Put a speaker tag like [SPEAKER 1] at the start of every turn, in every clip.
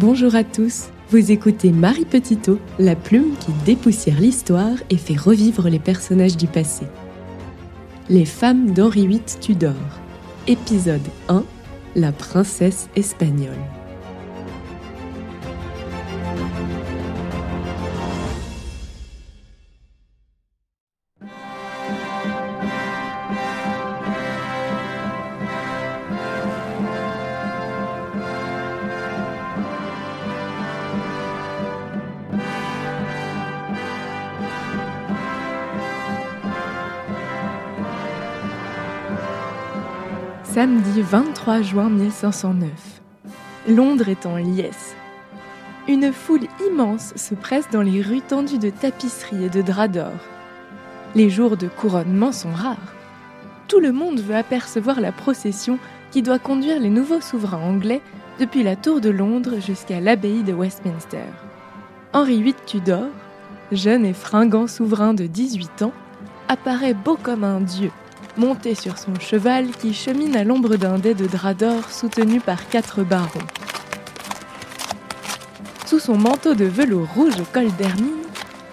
[SPEAKER 1] Bonjour à tous, vous écoutez Marie Petitot, la plume qui dépoussière l'histoire et fait revivre les personnages du passé. Les femmes d'Henri VIII Tudor, épisode 1, la princesse espagnole. Samedi 23 juin 1509. Londres est en liesse. Une foule immense se presse dans les rues tendues de tapisseries et de draps d'or. Les jours de couronnement sont rares. Tout le monde veut apercevoir la procession qui doit conduire les nouveaux souverains anglais depuis la Tour de Londres jusqu'à l'abbaye de Westminster. Henri VIII Tudor, jeune et fringant souverain de 18 ans, apparaît beau comme un dieu monté sur son cheval qui chemine à l'ombre d'un dais de drap d'or soutenu par quatre barons. Sous son manteau de velours rouge au col d'hermine,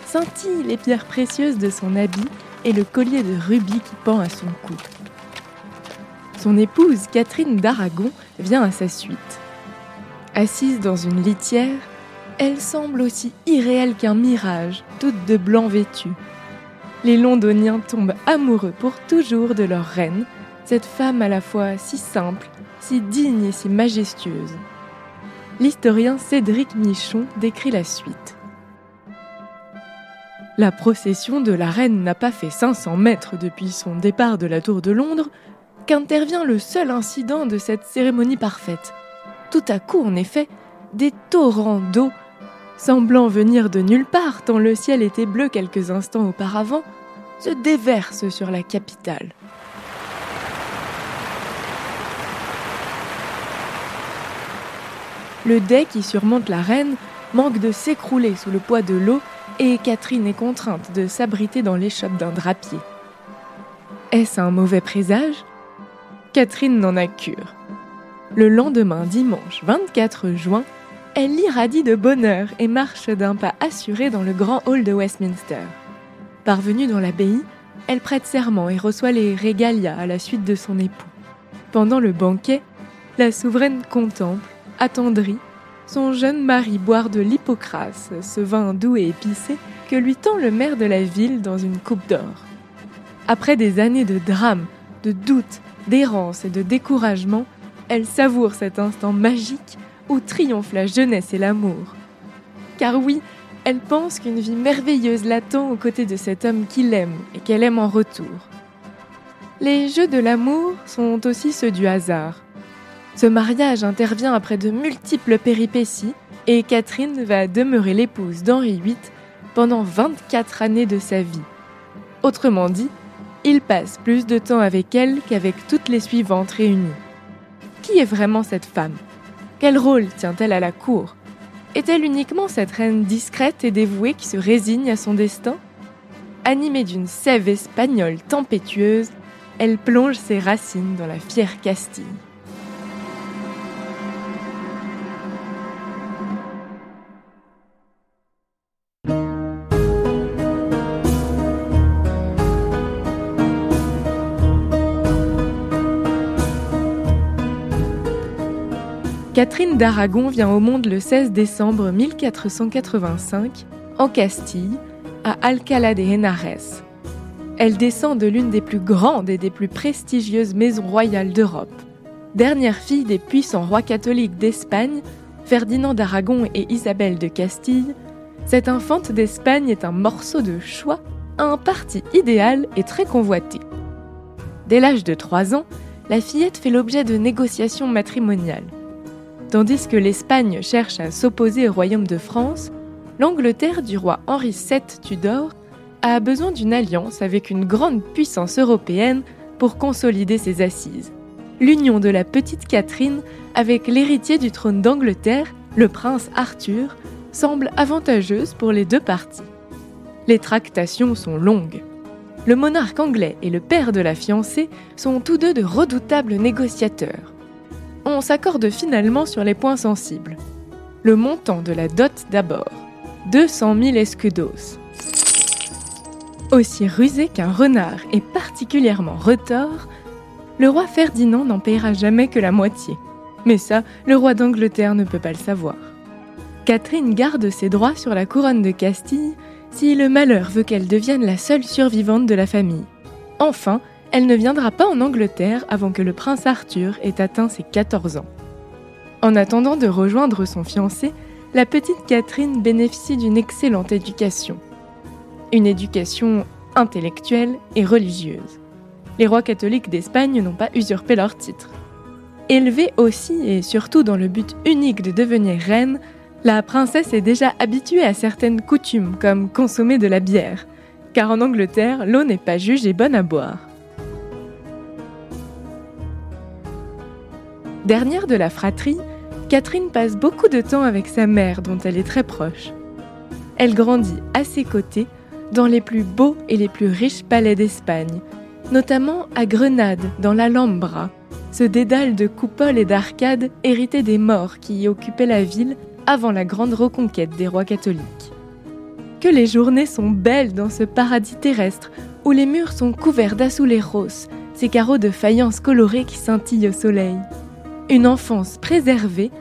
[SPEAKER 1] scintillent les pierres précieuses de son habit et le collier de rubis qui pend à son cou. Son épouse, Catherine d'Aragon, vient à sa suite. Assise dans une litière, elle semble aussi irréelle qu'un mirage, toute de blanc vêtue les Londoniens tombent amoureux pour toujours de leur reine, cette femme à la fois si simple, si digne et si majestueuse. L'historien Cédric Michon décrit la suite. La procession de la reine n'a pas fait 500 mètres depuis son départ de la Tour de Londres qu'intervient le seul incident de cette cérémonie parfaite. Tout à coup, en effet, des torrents d'eau semblant venir de nulle part tant le ciel était bleu quelques instants auparavant, se déversent sur la capitale. Le dais qui surmonte la reine manque de s'écrouler sous le poids de l'eau et Catherine est contrainte de s'abriter dans l'échoppe d'un drapier. Est-ce un mauvais présage? Catherine n'en a cure. Le lendemain, dimanche 24 juin, elle irradie de bonheur et marche d'un pas assuré dans le grand hall de Westminster. Parvenue dans l'abbaye, elle prête serment et reçoit les régalias à la suite de son époux. Pendant le banquet, la souveraine contemple, attendrie, son jeune mari boire de l'hypocrase, ce vin doux et épicé que lui tend le maire de la ville dans une coupe d'or. Après des années de drame, de doute, d'errance et de découragement, elle savoure cet instant magique où triomphe la jeunesse et l'amour. Car oui, elle pense qu'une vie merveilleuse l'attend aux côtés de cet homme qui l'aime et qu'elle aime en retour. Les jeux de l'amour sont aussi ceux du hasard. Ce mariage intervient après de multiples péripéties et Catherine va demeurer l'épouse d'Henri VIII pendant 24 années de sa vie. Autrement dit, il passe plus de temps avec elle qu'avec toutes les suivantes réunies. Qui est vraiment cette femme? Quel rôle tient-elle à la cour? Est-elle uniquement cette reine discrète et dévouée qui se résigne à son destin Animée d'une sève espagnole tempétueuse, elle plonge ses racines dans la fière Castille. Catherine d'Aragon vient au monde le 16 décembre 1485 en Castille, à Alcalá de Henares. Elle descend de l'une des plus grandes et des plus prestigieuses maisons royales d'Europe. Dernière fille des puissants rois catholiques d'Espagne, Ferdinand d'Aragon et Isabelle de Castille, cette infante d'Espagne est un morceau de choix, un parti idéal et très convoité. Dès l'âge de 3 ans, la fillette fait l'objet de négociations matrimoniales. Tandis que l'Espagne cherche à s'opposer au royaume de France, l'Angleterre du roi Henri VII Tudor a besoin d'une alliance avec une grande puissance européenne pour consolider ses assises. L'union de la petite Catherine avec l'héritier du trône d'Angleterre, le prince Arthur, semble avantageuse pour les deux parties. Les tractations sont longues. Le monarque anglais et le père de la fiancée sont tous deux de redoutables négociateurs on s'accorde finalement sur les points sensibles. le montant de la dot d'abord, 200 000 escudos. Aussi rusé qu'un renard et particulièrement retors, le roi Ferdinand n'en payera jamais que la moitié. Mais ça, le roi d'Angleterre ne peut pas le savoir. Catherine garde ses droits sur la couronne de Castille si le malheur veut qu'elle devienne la seule survivante de la famille. Enfin, elle ne viendra pas en Angleterre avant que le prince Arthur ait atteint ses 14 ans. En attendant de rejoindre son fiancé, la petite Catherine bénéficie d'une excellente éducation. Une éducation intellectuelle et religieuse. Les rois catholiques d'Espagne n'ont pas usurpé leur titre. Élevée aussi et surtout dans le but unique de devenir reine, la princesse est déjà habituée à certaines coutumes comme consommer de la bière, car en Angleterre, l'eau n'est pas jugée bonne à boire. Dernière de la fratrie, Catherine passe beaucoup de temps avec sa mère dont elle est très proche. Elle grandit à ses côtés dans les plus beaux et les plus riches palais d'Espagne, notamment à Grenade, dans l'Alhambra, ce dédale de coupoles et d'arcades hérité des morts qui y occupaient la ville avant la grande reconquête des rois catholiques. Que les journées sont belles dans ce paradis terrestre où les murs sont couverts roses, ces carreaux de faïence colorée qui scintillent au soleil une enfance préservée,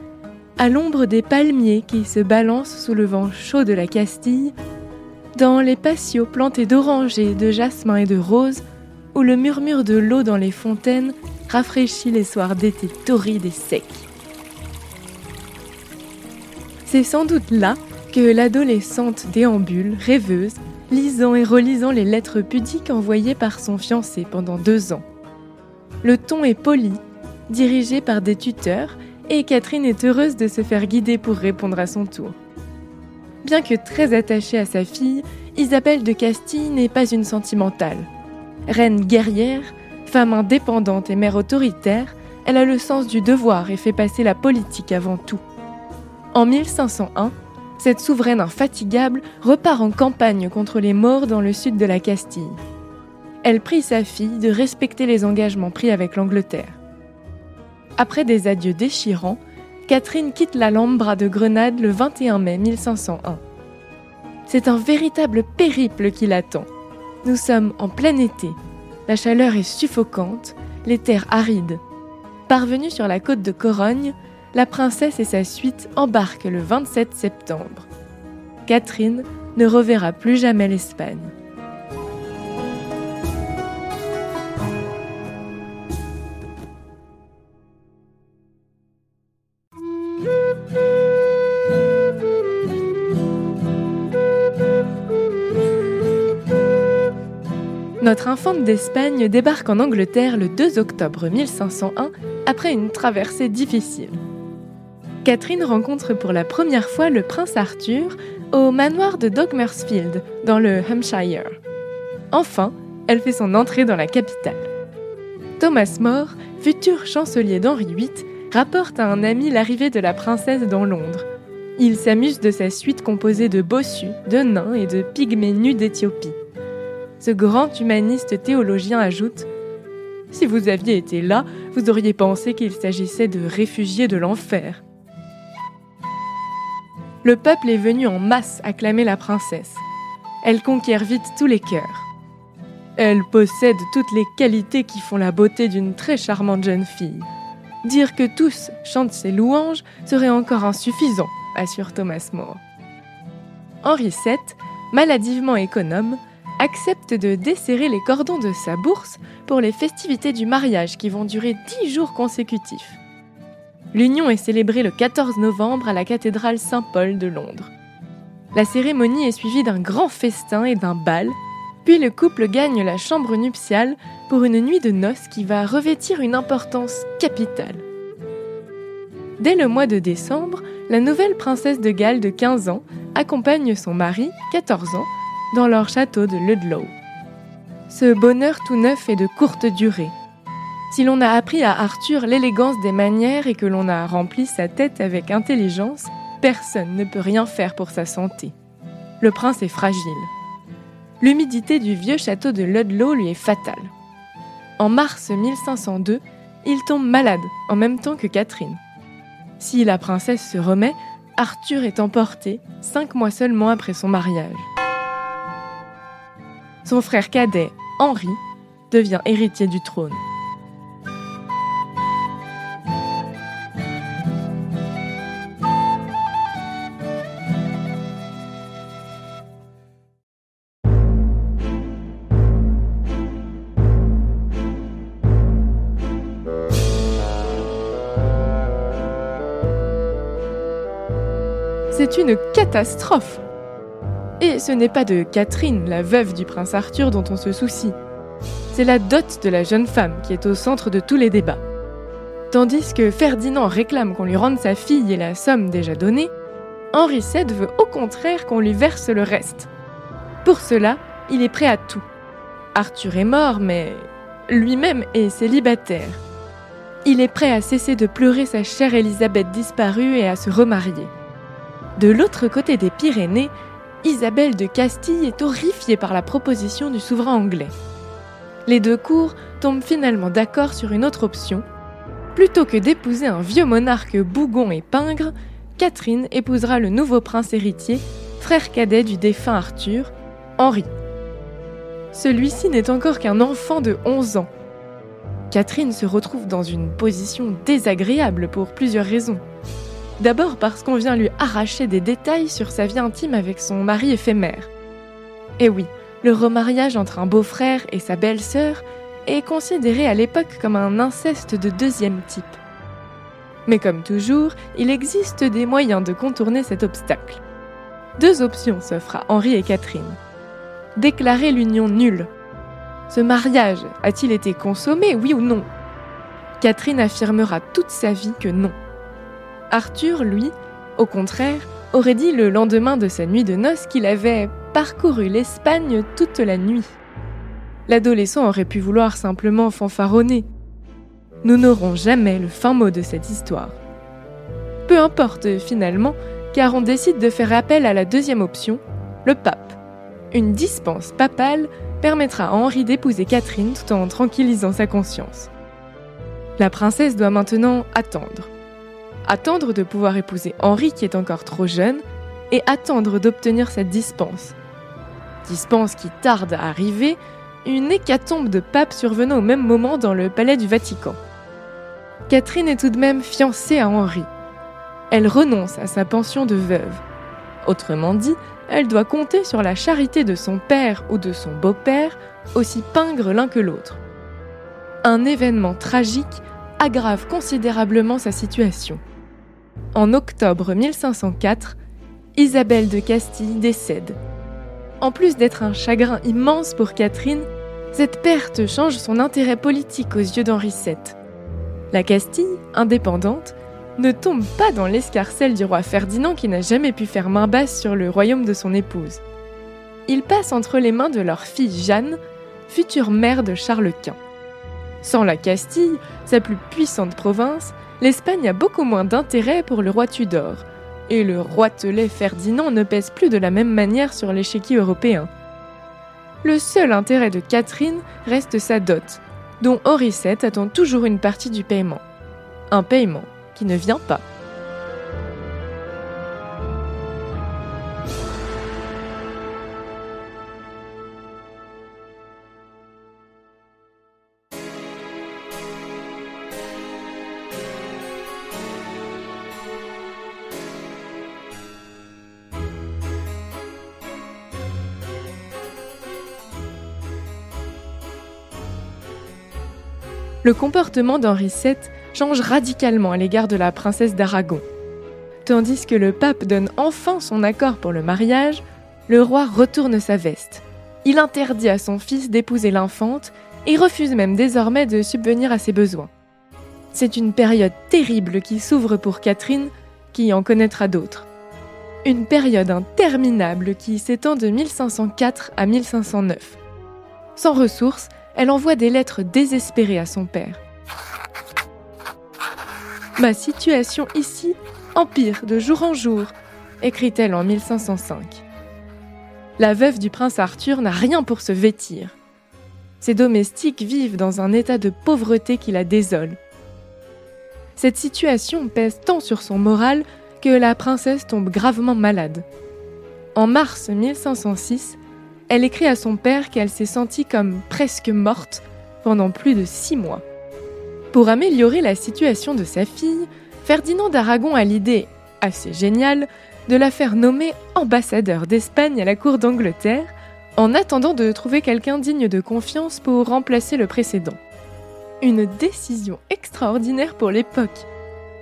[SPEAKER 1] à l'ombre des palmiers qui se balancent sous le vent chaud de la Castille, dans les patios plantés d'orangers, de jasmin et de roses, où le murmure de l'eau dans les fontaines rafraîchit les soirs d'été torrides et secs. C'est sans doute là que l'adolescente déambule, rêveuse, lisant et relisant les lettres pudiques envoyées par son fiancé pendant deux ans. Le ton est poli, dirigée par des tuteurs, et Catherine est heureuse de se faire guider pour répondre à son tour. Bien que très attachée à sa fille, Isabelle de Castille n'est pas une sentimentale. Reine guerrière, femme indépendante et mère autoritaire, elle a le sens du devoir et fait passer la politique avant tout. En 1501, cette souveraine infatigable repart en campagne contre les morts dans le sud de la Castille. Elle prie sa fille de respecter les engagements pris avec l'Angleterre. Après des adieux déchirants, Catherine quitte l'Alhambra de Grenade le 21 mai 1501. C'est un véritable périple qui l'attend. Nous sommes en plein été. La chaleur est suffocante, les terres arides. Parvenue sur la côte de Corogne, la princesse et sa suite embarquent le 27 septembre. Catherine ne reverra plus jamais l'Espagne. Notre infante d'Espagne débarque en Angleterre le 2 octobre 1501 après une traversée difficile. Catherine rencontre pour la première fois le prince Arthur au manoir de Dogmersfield, dans le Hampshire. Enfin, elle fait son entrée dans la capitale. Thomas More, futur chancelier d'Henri VIII, rapporte à un ami l'arrivée de la princesse dans Londres. Il s'amuse de sa suite composée de bossus, de nains et de pygmées nus d'Éthiopie. Ce grand humaniste théologien ajoute Si vous aviez été là, vous auriez pensé qu'il s'agissait de réfugiés de l'enfer. Le peuple est venu en masse acclamer la princesse. Elle conquiert vite tous les cœurs. Elle possède toutes les qualités qui font la beauté d'une très charmante jeune fille. Dire que tous chantent ses louanges serait encore insuffisant, assure Thomas More. Henri VII, maladivement économe, accepte de desserrer les cordons de sa bourse pour les festivités du mariage qui vont durer dix jours consécutifs. L'union est célébrée le 14 novembre à la cathédrale Saint-Paul de Londres. La cérémonie est suivie d'un grand festin et d'un bal, puis le couple gagne la chambre nuptiale pour une nuit de noces qui va revêtir une importance capitale. Dès le mois de décembre, la nouvelle princesse de Galles de 15 ans accompagne son mari, 14 ans, dans leur château de Ludlow. Ce bonheur tout neuf est de courte durée. Si l'on a appris à Arthur l'élégance des manières et que l'on a rempli sa tête avec intelligence, personne ne peut rien faire pour sa santé. Le prince est fragile. L'humidité du vieux château de Ludlow lui est fatale. En mars 1502, il tombe malade en même temps que Catherine. Si la princesse se remet, Arthur est emporté cinq mois seulement après son mariage. Son frère cadet, Henri, devient héritier du trône. C'est une catastrophe. Et ce n'est pas de Catherine, la veuve du prince Arthur, dont on se soucie. C'est la dot de la jeune femme qui est au centre de tous les débats. Tandis que Ferdinand réclame qu'on lui rende sa fille et la somme déjà donnée, Henri VII veut au contraire qu'on lui verse le reste. Pour cela, il est prêt à tout. Arthur est mort, mais lui-même est célibataire. Il est prêt à cesser de pleurer sa chère Élisabeth disparue et à se remarier. De l'autre côté des Pyrénées, Isabelle de Castille est horrifiée par la proposition du souverain anglais. Les deux cours tombent finalement d'accord sur une autre option. Plutôt que d'épouser un vieux monarque bougon et pingre, Catherine épousera le nouveau prince héritier, frère cadet du défunt Arthur, Henri. Celui-ci n'est encore qu'un enfant de 11 ans. Catherine se retrouve dans une position désagréable pour plusieurs raisons. D'abord parce qu'on vient lui arracher des détails sur sa vie intime avec son mari éphémère. Et oui, le remariage entre un beau-frère et sa belle-sœur est considéré à l'époque comme un inceste de deuxième type. Mais comme toujours, il existe des moyens de contourner cet obstacle. Deux options s'offrent à Henri et Catherine. Déclarer l'union nulle. Ce mariage a-t-il été consommé, oui ou non? Catherine affirmera toute sa vie que non. Arthur, lui, au contraire, aurait dit le lendemain de sa nuit de noces qu'il avait parcouru l'Espagne toute la nuit. L'adolescent aurait pu vouloir simplement fanfaronner. Nous n'aurons jamais le fin mot de cette histoire. Peu importe finalement, car on décide de faire appel à la deuxième option, le pape. Une dispense papale permettra à Henri d'épouser Catherine tout en tranquillisant sa conscience. La princesse doit maintenant attendre attendre de pouvoir épouser Henri qui est encore trop jeune, et attendre d'obtenir cette dispense. Dispense qui tarde à arriver, une hécatombe de papes survenant au même moment dans le palais du Vatican. Catherine est tout de même fiancée à Henri. Elle renonce à sa pension de veuve. Autrement dit, elle doit compter sur la charité de son père ou de son beau-père, aussi pingres l'un que l'autre. Un événement tragique aggrave considérablement sa situation. En octobre 1504, Isabelle de Castille décède. En plus d'être un chagrin immense pour Catherine, cette perte change son intérêt politique aux yeux d'Henri VII. La Castille, indépendante, ne tombe pas dans l'escarcelle du roi Ferdinand qui n'a jamais pu faire main basse sur le royaume de son épouse. Il passe entre les mains de leur fille Jeanne, future mère de Charles Quint. Sans la Castille, sa plus puissante province, l'Espagne a beaucoup moins d'intérêt pour le roi Tudor, et le roi Telet Ferdinand ne pèse plus de la même manière sur l'échiquier européen. Le seul intérêt de Catherine reste sa dot, dont Henri VII attend toujours une partie du paiement. Un paiement qui ne vient pas. Le comportement d'Henri VII change radicalement à l'égard de la princesse d'Aragon. Tandis que le pape donne enfin son accord pour le mariage, le roi retourne sa veste. Il interdit à son fils d'épouser l'infante et refuse même désormais de subvenir à ses besoins. C'est une période terrible qui s'ouvre pour Catherine, qui en connaîtra d'autres. Une période interminable qui s'étend de 1504 à 1509. Sans ressources, elle envoie des lettres désespérées à son père. Ma situation ici empire de jour en jour, écrit-elle en 1505. La veuve du prince Arthur n'a rien pour se vêtir. Ses domestiques vivent dans un état de pauvreté qui la désole. Cette situation pèse tant sur son moral que la princesse tombe gravement malade. En mars 1506, elle écrit à son père qu'elle s'est sentie comme presque morte pendant plus de six mois. Pour améliorer la situation de sa fille, Ferdinand d'Aragon a l'idée, assez géniale, de la faire nommer ambassadeur d'Espagne à la cour d'Angleterre, en attendant de trouver quelqu'un digne de confiance pour remplacer le précédent. Une décision extraordinaire pour l'époque,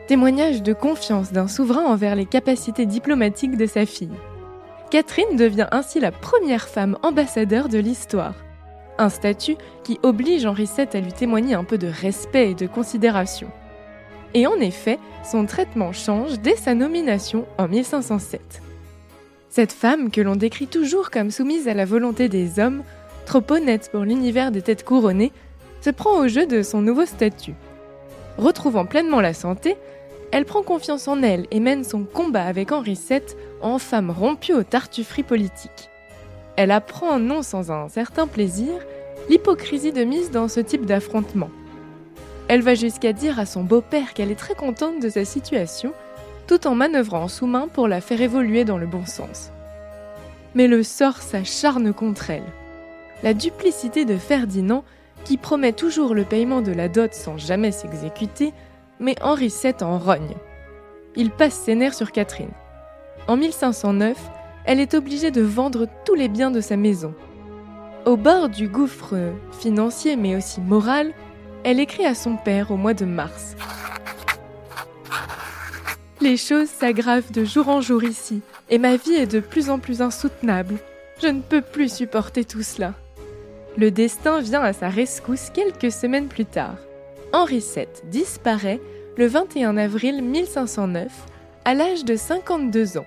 [SPEAKER 1] témoignage de confiance d'un souverain envers les capacités diplomatiques de sa fille. Catherine devient ainsi la première femme ambassadeur de l'histoire. Un statut qui oblige Henri VII à lui témoigner un peu de respect et de considération. Et en effet, son traitement change dès sa nomination en 1507. Cette femme, que l'on décrit toujours comme soumise à la volonté des hommes, trop honnête pour l'univers des têtes couronnées, se prend au jeu de son nouveau statut. Retrouvant pleinement la santé, elle prend confiance en elle et mène son combat avec Henri VII en femme rompue aux tartufferies politiques. Elle apprend, non sans un certain plaisir, l'hypocrisie de mise dans ce type d'affrontement. Elle va jusqu'à dire à son beau-père qu'elle est très contente de sa situation, tout en manœuvrant sous main pour la faire évoluer dans le bon sens. Mais le sort s'acharne contre elle. La duplicité de Ferdinand, qui promet toujours le paiement de la dot sans jamais s'exécuter, mais Henri VII en rogne. Il passe ses nerfs sur Catherine. En 1509, elle est obligée de vendre tous les biens de sa maison. Au bord du gouffre financier mais aussi moral, elle écrit à son père au mois de mars. Les choses s'aggravent de jour en jour ici, et ma vie est de plus en plus insoutenable. Je ne peux plus supporter tout cela. Le destin vient à sa rescousse quelques semaines plus tard. Henri VII disparaît le 21 avril 1509 à l'âge de 52 ans,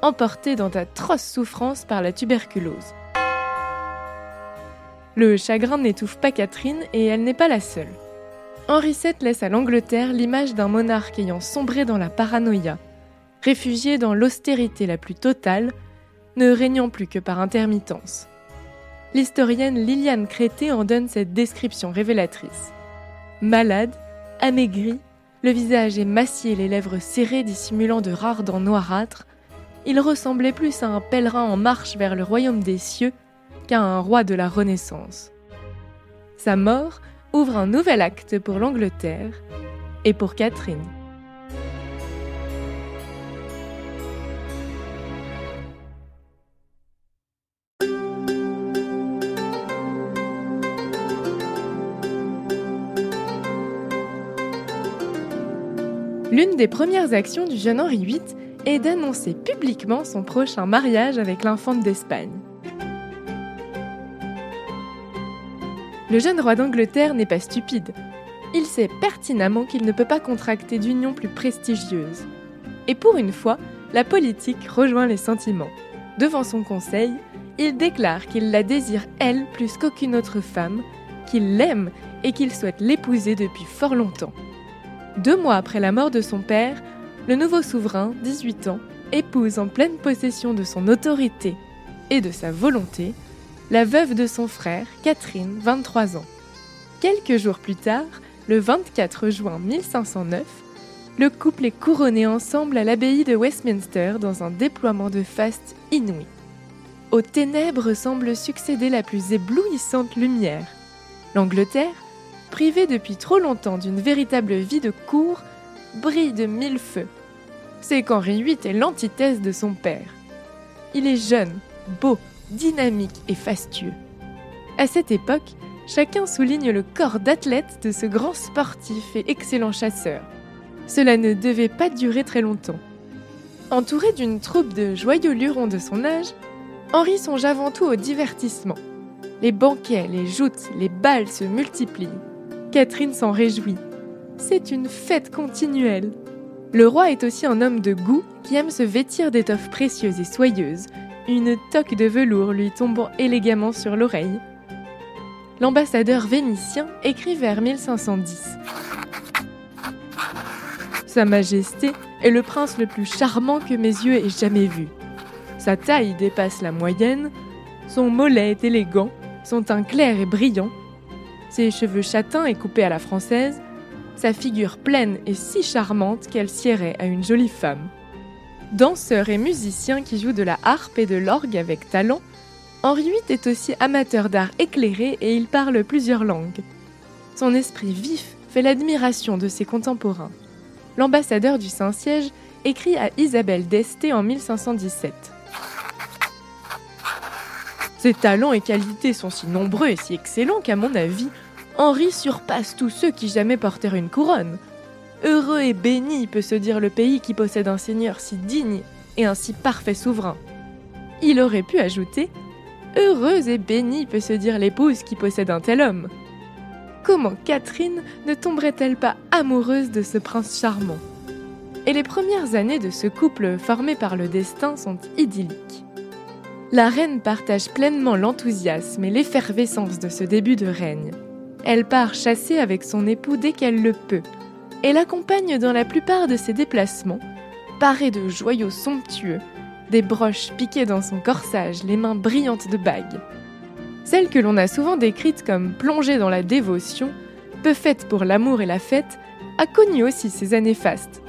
[SPEAKER 1] emporté dans d'atroces souffrances par la tuberculose. Le chagrin n'étouffe pas Catherine et elle n'est pas la seule. Henri VII laisse à l'Angleterre l'image d'un monarque ayant sombré dans la paranoïa, réfugié dans l'austérité la plus totale, ne régnant plus que par intermittence. L'historienne Liliane Crété en donne cette description révélatrice. Malade, amaigri, le visage émacié, les lèvres serrées dissimulant de rares dents noirâtres, il ressemblait plus à un pèlerin en marche vers le royaume des cieux qu'à un roi de la Renaissance. Sa mort ouvre un nouvel acte pour l'Angleterre et pour Catherine. L'une des premières actions du jeune Henri VIII est d'annoncer publiquement son prochain mariage avec l'infante d'Espagne. Le jeune roi d'Angleterre n'est pas stupide. Il sait pertinemment qu'il ne peut pas contracter d'union plus prestigieuse. Et pour une fois, la politique rejoint les sentiments. Devant son conseil, il déclare qu'il la désire elle plus qu'aucune autre femme, qu'il l'aime et qu'il souhaite l'épouser depuis fort longtemps. Deux mois après la mort de son père, le nouveau souverain, 18 ans, épouse en pleine possession de son autorité et de sa volonté la veuve de son frère, Catherine, 23 ans. Quelques jours plus tard, le 24 juin 1509, le couple est couronné ensemble à l'abbaye de Westminster dans un déploiement de faste inouï. Aux ténèbres semble succéder la plus éblouissante lumière. L'Angleterre, privé depuis trop longtemps d'une véritable vie de cour, brille de mille feux. C'est qu'Henri VIII est l'antithèse de son père. Il est jeune, beau, dynamique et fastueux. À cette époque, chacun souligne le corps d'athlète de ce grand sportif et excellent chasseur. Cela ne devait pas durer très longtemps. Entouré d'une troupe de joyeux lurons de son âge, Henri songe avant tout au divertissement. Les banquets, les joutes, les balles se multiplient. Catherine s'en réjouit. C'est une fête continuelle. Le roi est aussi un homme de goût qui aime se vêtir d'étoffes précieuses et soyeuses, une toque de velours lui tombant élégamment sur l'oreille. L'ambassadeur vénitien écrit vers 1510. Sa Majesté est le prince le plus charmant que mes yeux aient jamais vu. Sa taille dépasse la moyenne, son mollet est élégant, son teint clair et brillant, ses cheveux châtains et coupés à la française, sa figure pleine et si charmante qu'elle siérait à une jolie femme. Danseur et musicien qui joue de la harpe et de l'orgue avec talent, Henri VIII est aussi amateur d'art éclairé et il parle plusieurs langues. Son esprit vif fait l'admiration de ses contemporains. L'ambassadeur du Saint-Siège écrit à Isabelle d'Este en 1517. Ses talents et qualités sont si nombreux et si excellents qu'à mon avis, Henri surpasse tous ceux qui jamais portèrent une couronne. Heureux et béni peut se dire le pays qui possède un seigneur si digne et un si parfait souverain. Il aurait pu ajouter Heureuse et bénie peut se dire l'épouse qui possède un tel homme. Comment Catherine ne tomberait-elle pas amoureuse de ce prince charmant? Et les premières années de ce couple formé par le destin sont idylliques. La reine partage pleinement l'enthousiasme et l'effervescence de ce début de règne. Elle part chasser avec son époux dès qu'elle le peut, et l'accompagne dans la plupart de ses déplacements, parée de joyaux somptueux, des broches piquées dans son corsage, les mains brillantes de bagues. Celle que l'on a souvent décrite comme plongée dans la dévotion, peu faite pour l'amour et la fête, a connu aussi ses années fastes.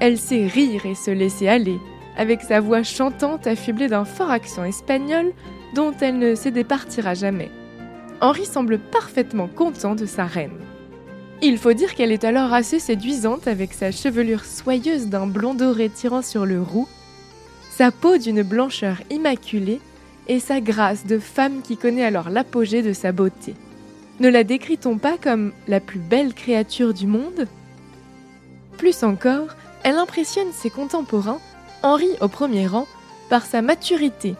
[SPEAKER 1] Elle sait rire et se laisser aller, avec sa voix chantante affublée d'un fort accent espagnol dont elle ne se départira jamais. Henri semble parfaitement content de sa reine. Il faut dire qu'elle est alors assez séduisante avec sa chevelure soyeuse d'un blond doré tirant sur le roux, sa peau d'une blancheur immaculée et sa grâce de femme qui connaît alors l'apogée de sa beauté. Ne la décrit-on pas comme la plus belle créature du monde? Plus encore, elle impressionne ses contemporains, Henri au premier rang, par sa maturité,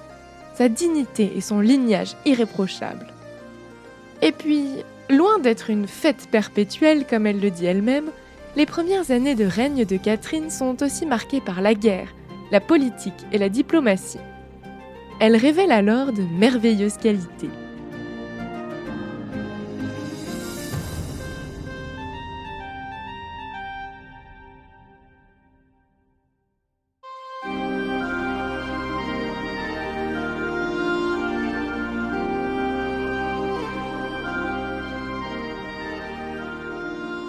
[SPEAKER 1] sa dignité et son lignage irréprochable. Et puis, loin d'être une fête perpétuelle comme elle le dit elle-même, les premières années de règne de Catherine sont aussi marquées par la guerre, la politique et la diplomatie. Elle révèle alors de merveilleuses qualités.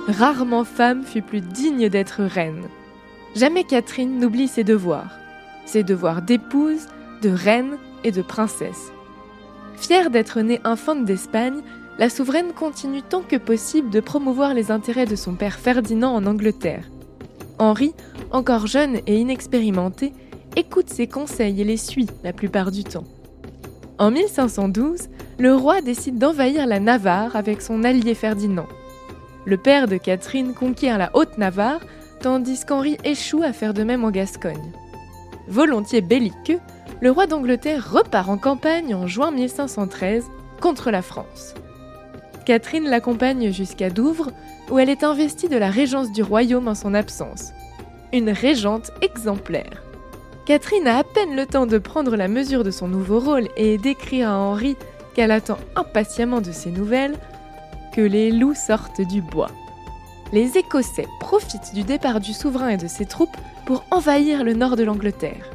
[SPEAKER 1] Rarement femme fut plus digne d'être reine. Jamais Catherine n'oublie ses devoirs, ses devoirs d'épouse, de reine et de princesse. Fière d'être née infante d'Espagne, la souveraine continue tant que possible de promouvoir les intérêts de son père Ferdinand en Angleterre. Henri, encore jeune et inexpérimenté, écoute ses conseils et les suit la plupart du temps. En 1512, le roi décide d'envahir la Navarre avec son allié Ferdinand. Le père de Catherine conquiert la Haute-Navarre, tandis qu'Henri échoue à faire de même en Gascogne. Volontiers belliqueux, le roi d'Angleterre repart en campagne en juin 1513 contre la France. Catherine l'accompagne jusqu'à Douvres, où elle est investie de la régence du royaume en son absence. Une régente exemplaire. Catherine a à peine le temps de prendre la mesure de son nouveau rôle et d'écrire à Henri qu'elle attend impatiemment de ses nouvelles que les loups sortent du bois. Les Écossais profitent du départ du souverain et de ses troupes pour envahir le nord de l'Angleterre.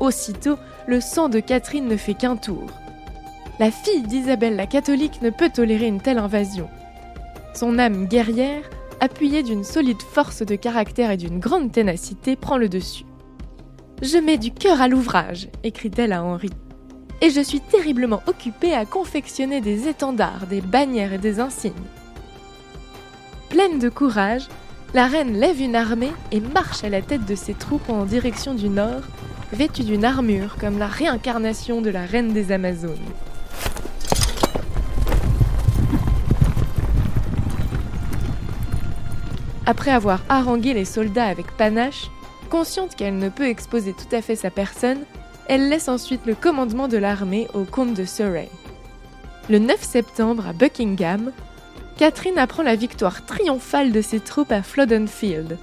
[SPEAKER 1] Aussitôt, le sang de Catherine ne fait qu'un tour. La fille d'Isabelle la catholique ne peut tolérer une telle invasion. Son âme guerrière, appuyée d'une solide force de caractère et d'une grande ténacité, prend le dessus. Je mets du cœur à l'ouvrage, écrit-elle à Henri et je suis terriblement occupée à confectionner des étendards, des bannières et des insignes. Pleine de courage, la reine lève une armée et marche à la tête de ses troupes en direction du nord, vêtue d'une armure comme la réincarnation de la reine des Amazones. Après avoir harangué les soldats avec panache, consciente qu'elle ne peut exposer tout à fait sa personne, elle laisse ensuite le commandement de l'armée au comte de Surrey. Le 9 septembre, à Buckingham, Catherine apprend la victoire triomphale de ses troupes à Flodden Field.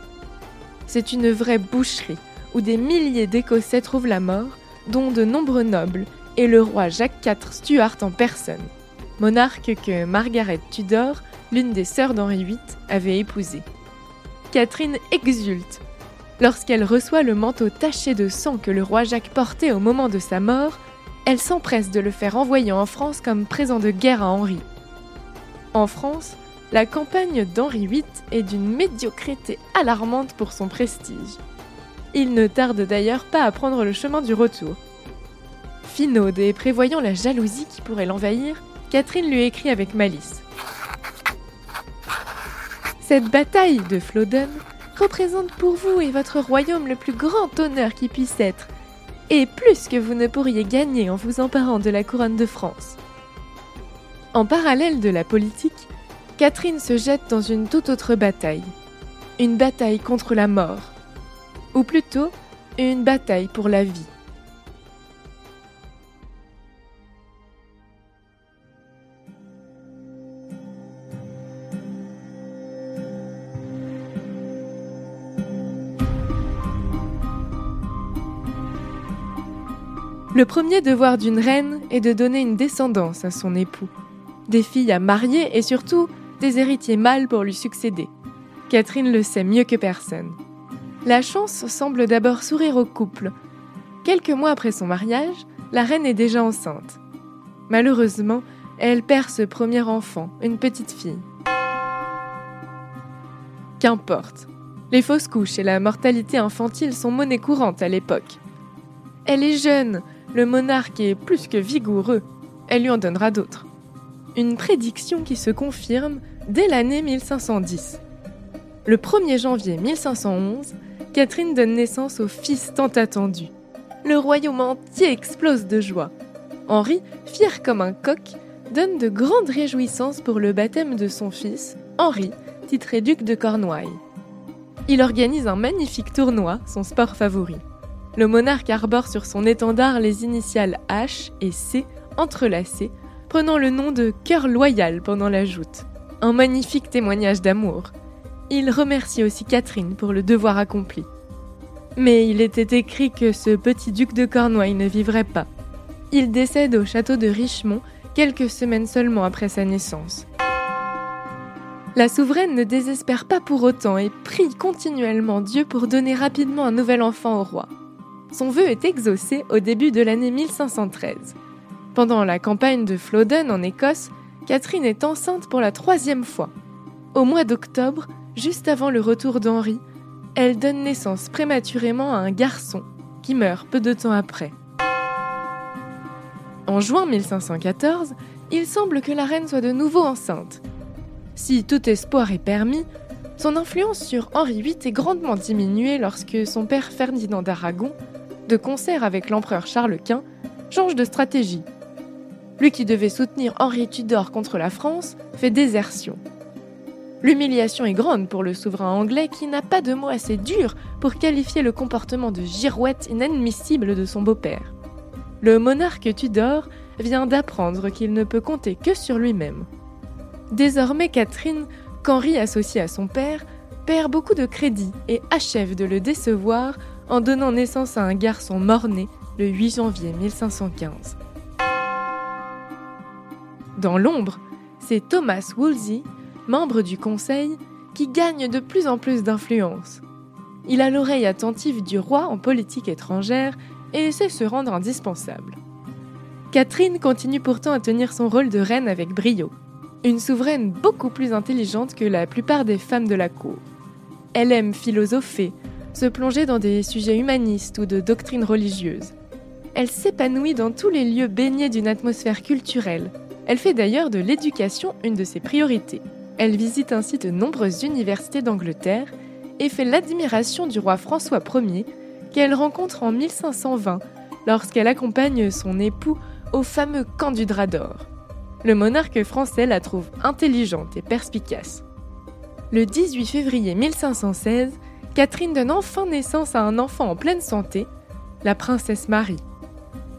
[SPEAKER 1] C'est une vraie boucherie où des milliers d'Écossais trouvent la mort, dont de nombreux nobles et le roi Jacques IV Stuart en personne, monarque que Margaret Tudor, l'une des sœurs d'Henri VIII, avait épousé. Catherine exulte Lorsqu'elle reçoit le manteau taché de sang que le roi Jacques portait au moment de sa mort, elle s'empresse de le faire envoyer en France comme présent de guerre à Henri. En France, la campagne d'Henri VIII est d'une médiocrité alarmante pour son prestige. Il ne tarde d'ailleurs pas à prendre le chemin du retour. Finaude et prévoyant la jalousie qui pourrait l'envahir, Catherine lui écrit avec malice. Cette bataille de Flodden représente pour vous et votre royaume le plus grand honneur qui puisse être, et plus que vous ne pourriez gagner en vous emparant de la couronne de France. En parallèle de la politique, Catherine se jette dans une toute autre bataille, une bataille contre la mort, ou plutôt une bataille pour la vie. Le premier devoir d'une reine est de donner une descendance à son époux, des filles à marier et surtout des héritiers mâles pour lui succéder. Catherine le sait mieux que personne. La chance semble d'abord sourire au couple. Quelques mois après son mariage, la reine est déjà enceinte. Malheureusement, elle perd ce premier enfant, une petite fille. Qu'importe. Les fausses couches et la mortalité infantile sont monnaie courante à l'époque. Elle est jeune, le monarque est plus que vigoureux. Elle lui en donnera d'autres. Une prédiction qui se confirme dès l'année 1510. Le 1er janvier 1511, Catherine donne naissance au fils tant attendu. Le royaume entier explose de joie. Henri, fier comme un coq, donne de grandes réjouissances pour le baptême de son fils, Henri, titré duc de Cornouailles. Il organise un magnifique tournoi, son sport favori. Le monarque arbore sur son étendard les initiales H et C entrelacées, prenant le nom de cœur loyal pendant la joute. Un magnifique témoignage d'amour. Il remercie aussi Catherine pour le devoir accompli. Mais il était écrit que ce petit duc de Cornouailles ne vivrait pas. Il décède au château de Richemont quelques semaines seulement après sa naissance. La souveraine ne désespère pas pour autant et prie continuellement Dieu pour donner rapidement un nouvel enfant au roi. Son vœu est exaucé au début de l'année 1513. Pendant la campagne de Flodden en Écosse, Catherine est enceinte pour la troisième fois. Au mois d'octobre, juste avant le retour d'Henri, elle donne naissance prématurément à un garçon qui meurt peu de temps après. En juin 1514, il semble que la reine soit de nouveau enceinte. Si tout espoir est permis, son influence sur Henri VIII est grandement diminuée lorsque son père Ferdinand d'Aragon de concert avec l'empereur Charles Quint, change de stratégie. Lui qui devait soutenir Henri Tudor contre la France fait désertion. L'humiliation est grande pour le souverain anglais qui n'a pas de mots assez durs pour qualifier le comportement de girouette inadmissible de son beau-père. Le monarque Tudor vient d'apprendre qu'il ne peut compter que sur lui-même. Désormais, Catherine, qu'Henri associe à son père, perd beaucoup de crédit et achève de le décevoir en donnant naissance à un garçon mort-né le 8 janvier 1515. Dans l'ombre, c'est Thomas Wolsey, membre du conseil, qui gagne de plus en plus d'influence. Il a l'oreille attentive du roi en politique étrangère et sait se rendre indispensable. Catherine continue pourtant à tenir son rôle de reine avec brio, une souveraine beaucoup plus intelligente que la plupart des femmes de la cour. Elle aime philosopher, se plonger dans des sujets humanistes ou de doctrines religieuses. Elle s'épanouit dans tous les lieux baignés d'une atmosphère culturelle. Elle fait d'ailleurs de l'éducation une de ses priorités. Elle visite ainsi de nombreuses universités d'Angleterre et fait l'admiration du roi François Ier qu'elle rencontre en 1520 lorsqu'elle accompagne son époux au fameux camp du drap d'or. Le monarque français la trouve intelligente et perspicace. Le 18 février 1516, Catherine donne enfin naissance à un enfant en pleine santé, la princesse Marie.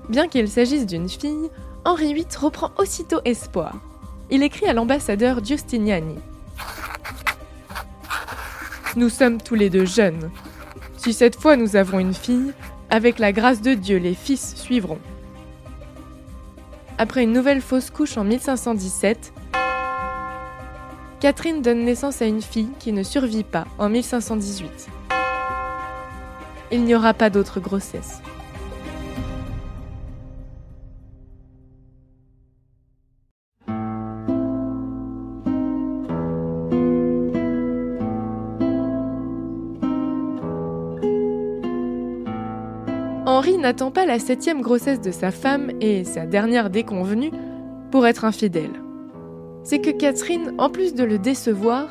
[SPEAKER 1] Bien qu'il s'agisse d'une fille, Henri VIII reprend aussitôt espoir. Il écrit à l'ambassadeur Giustiniani. Nous sommes tous les deux jeunes. Si cette fois nous avons une fille, avec la grâce de Dieu, les fils suivront. Après une nouvelle fausse couche en 1517, Catherine donne naissance à une fille qui ne survit pas en 1518. Il n'y aura pas d'autre grossesse. Henri n'attend pas la septième grossesse de sa femme et sa dernière déconvenue pour être infidèle. C'est que Catherine, en plus de le décevoir,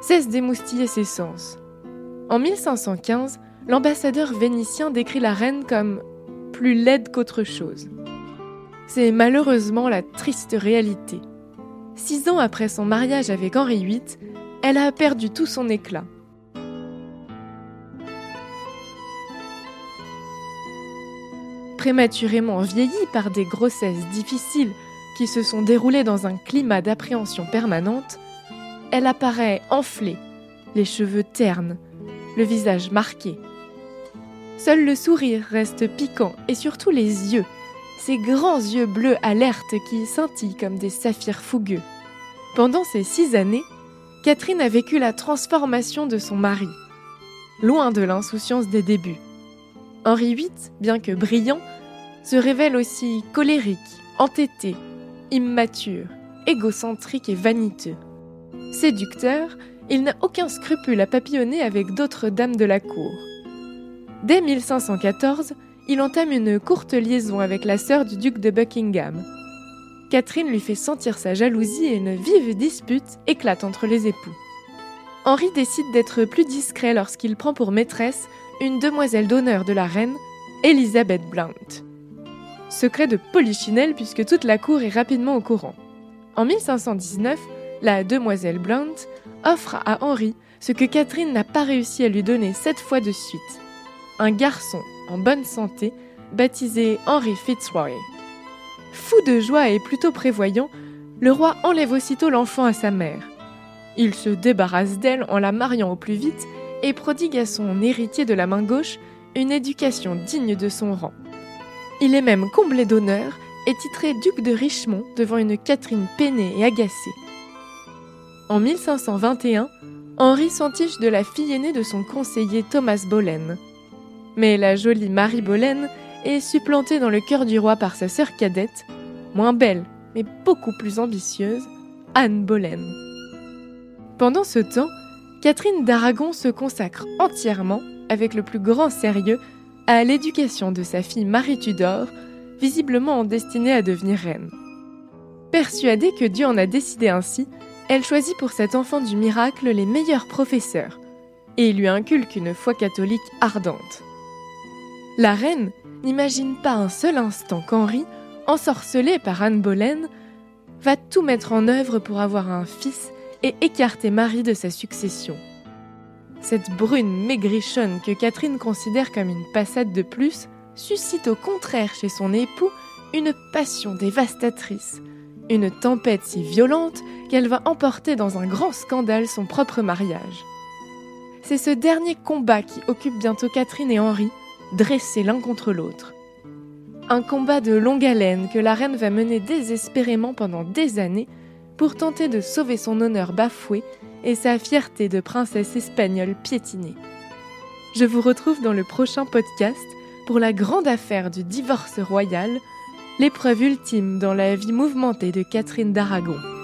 [SPEAKER 1] cesse d'émoustiller ses sens. En 1515, l'ambassadeur vénitien décrit la reine comme plus laide qu'autre chose. C'est malheureusement la triste réalité. Six ans après son mariage avec Henri VIII, elle a perdu tout son éclat. Prématurément vieillie par des grossesses difficiles qui se sont déroulées dans un climat d'appréhension permanente, elle apparaît enflée, les cheveux ternes, le visage marqué. Seul le sourire reste piquant et surtout les yeux, ces grands yeux bleus alertes qui scintillent comme des saphirs fougueux. Pendant ces six années, Catherine a vécu la transformation de son mari, loin de l'insouciance des débuts. Henri VIII, bien que brillant, se révèle aussi colérique, entêté, immature, égocentrique et vaniteux. Séducteur, il n'a aucun scrupule à papillonner avec d'autres dames de la cour. Dès 1514, il entame une courte liaison avec la sœur du duc de Buckingham. Catherine lui fait sentir sa jalousie et une vive dispute éclate entre les époux. Henri décide d'être plus discret lorsqu'il prend pour maîtresse une demoiselle d'honneur de la reine, Elizabeth Blount. Secret de polichinelle puisque toute la cour est rapidement au courant. En 1519, la demoiselle Blount offre à Henri ce que Catherine n'a pas réussi à lui donner sept fois de suite. Un garçon en bonne santé, baptisé Henry Fitzroy. Fou de joie et plutôt prévoyant, le roi enlève aussitôt l'enfant à sa mère. Il se débarrasse d'elle en la mariant au plus vite et prodigue à son héritier de la main gauche une éducation digne de son rang. Il est même comblé d'honneur et titré duc de Richmond devant une Catherine peinée et agacée. En 1521, Henri s'entiche de la fille aînée de son conseiller Thomas Boleyn. Mais la jolie Marie Boleyn est supplantée dans le cœur du roi par sa sœur cadette, moins belle, mais beaucoup plus ambitieuse, Anne Boleyn. Pendant ce temps, Catherine d'Aragon se consacre entièrement, avec le plus grand sérieux, à l'éducation de sa fille Marie Tudor, visiblement destinée à devenir reine. Persuadée que Dieu en a décidé ainsi, elle choisit pour cet enfant du miracle les meilleurs professeurs et lui inculque une foi catholique ardente. La reine n'imagine pas un seul instant qu'Henri, ensorcelé par Anne Boleyn, va tout mettre en œuvre pour avoir un fils et écarter Marie de sa succession. Cette brune maigrichonne que Catherine considère comme une passade de plus suscite au contraire chez son époux une passion dévastatrice, une tempête si violente qu'elle va emporter dans un grand scandale son propre mariage. C'est ce dernier combat qui occupe bientôt Catherine et Henri, dressés l'un contre l'autre. Un combat de longue haleine que la reine va mener désespérément pendant des années pour tenter de sauver son honneur bafoué et sa fierté de princesse espagnole piétinée. Je vous retrouve dans le prochain podcast pour la grande affaire du divorce royal, l'épreuve ultime dans la vie mouvementée de Catherine d'Aragon.